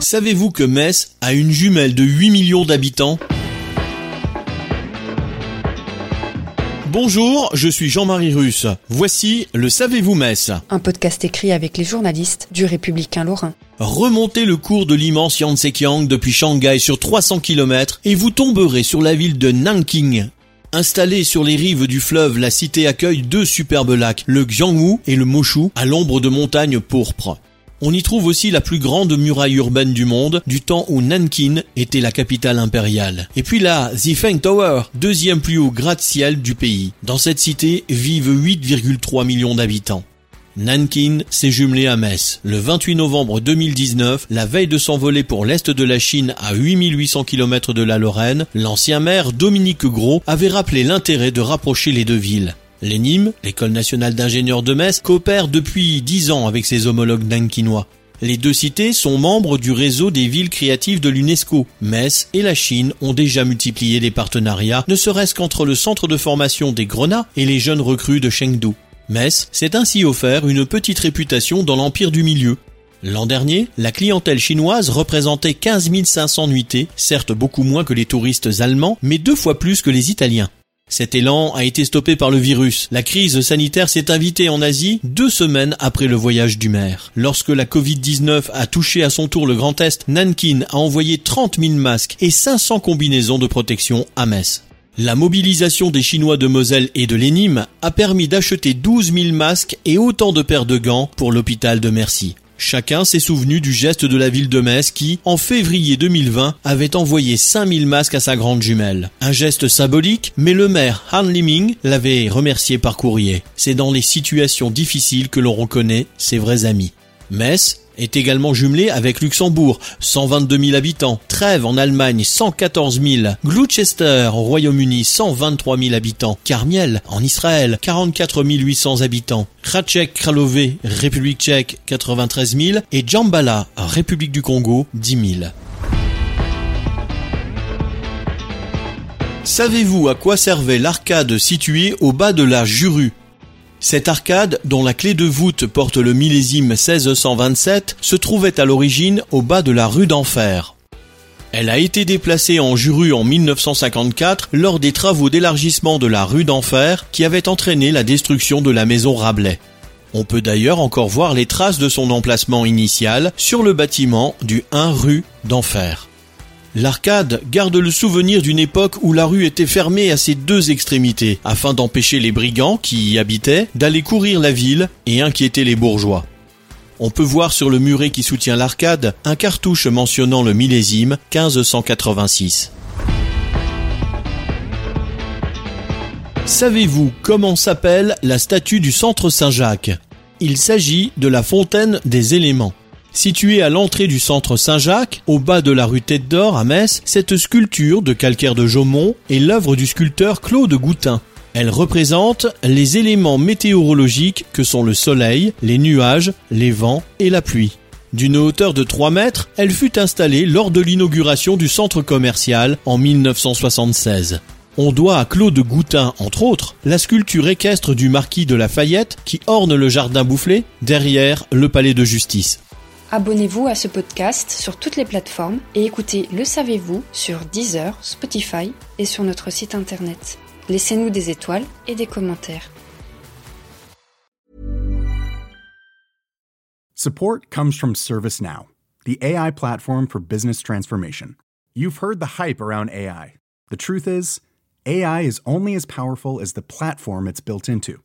Savez-vous que Metz a une jumelle de 8 millions d'habitants? Bonjour, je suis Jean-Marie Russe. Voici le Savez-vous Metz Un podcast écrit avec les journalistes du Républicain Lorrain. Remontez le cours de l'immense Yangtze-Kiang depuis Shanghai sur 300 km et vous tomberez sur la ville de Nanking. Installée sur les rives du fleuve, la cité accueille deux superbes lacs, le Xiangwu et le Moshu, à l'ombre de montagnes pourpres. On y trouve aussi la plus grande muraille urbaine du monde, du temps où Nankin était la capitale impériale. Et puis là, Zifeng Tower, deuxième plus haut gratte-ciel du pays. Dans cette cité vivent 8,3 millions d'habitants. Nankin s'est jumelé à Metz. Le 28 novembre 2019, la veille de s'envoler pour l'Est de la Chine à 8800 km de la Lorraine, l'ancien maire Dominique Gros avait rappelé l'intérêt de rapprocher les deux villes. L'ENIM, l'École nationale d'ingénieurs de Metz, coopère depuis dix ans avec ses homologues nankinois. Les deux cités sont membres du réseau des villes créatives de l'UNESCO. Metz et la Chine ont déjà multiplié les partenariats, ne serait-ce qu'entre le centre de formation des Grenats et les jeunes recrues de Chengdu. Metz s'est ainsi offert une petite réputation dans l'empire du milieu. L'an dernier, la clientèle chinoise représentait 15 500 nuitées, certes beaucoup moins que les touristes allemands, mais deux fois plus que les Italiens. Cet élan a été stoppé par le virus. La crise sanitaire s'est invitée en Asie deux semaines après le voyage du maire. Lorsque la Covid-19 a touché à son tour le Grand Est, Nankin a envoyé 30 000 masques et 500 combinaisons de protection à Metz. La mobilisation des Chinois de Moselle et de l'Enim a permis d'acheter 12 000 masques et autant de paires de gants pour l'hôpital de Mercy. Chacun s'est souvenu du geste de la ville de Metz qui, en février 2020, avait envoyé 5000 masques à sa grande jumelle. Un geste symbolique, mais le maire Han Liming l'avait remercié par courrier. C'est dans les situations difficiles que l'on reconnaît ses vrais amis. Metz est également jumelé avec Luxembourg, 122 000 habitants, Trèves en Allemagne, 114 000, Gloucester au Royaume-Uni, 123 000 habitants, Carmiel en Israël, 44 800 habitants, Krachek Kralové, République tchèque, 93 000 et Djambala, République du Congo, 10 000. Savez-vous à quoi servait l'arcade située au bas de la Juru cette arcade, dont la clé de voûte porte le millésime 1627, se trouvait à l'origine au bas de la rue d'Enfer. Elle a été déplacée en Juru en 1954 lors des travaux d'élargissement de la rue d'Enfer qui avaient entraîné la destruction de la maison Rabelais. On peut d'ailleurs encore voir les traces de son emplacement initial sur le bâtiment du 1 rue d'Enfer. L'arcade garde le souvenir d'une époque où la rue était fermée à ses deux extrémités, afin d'empêcher les brigands qui y habitaient d'aller courir la ville et inquiéter les bourgeois. On peut voir sur le muret qui soutient l'arcade un cartouche mentionnant le millésime 1586. Savez-vous comment s'appelle la statue du centre Saint-Jacques? Il s'agit de la fontaine des éléments. Située à l'entrée du centre Saint-Jacques, au bas de la rue Tête d'Or à Metz, cette sculpture de calcaire de Jaumont est l'œuvre du sculpteur Claude Goutin. Elle représente les éléments météorologiques que sont le soleil, les nuages, les vents et la pluie. D'une hauteur de 3 mètres, elle fut installée lors de l'inauguration du centre commercial en 1976. On doit à Claude Goutin, entre autres, la sculpture équestre du marquis de Lafayette qui orne le jardin boufflé derrière le palais de justice. Abonnez-vous à ce podcast sur toutes les plateformes et écoutez Le Savez-vous sur Deezer, Spotify et sur notre site internet. Laissez-nous des étoiles et des commentaires. Support comes from ServiceNow, the AI platform for business transformation. You've heard the hype around AI. The truth is, AI is only as powerful as the platform it's built into.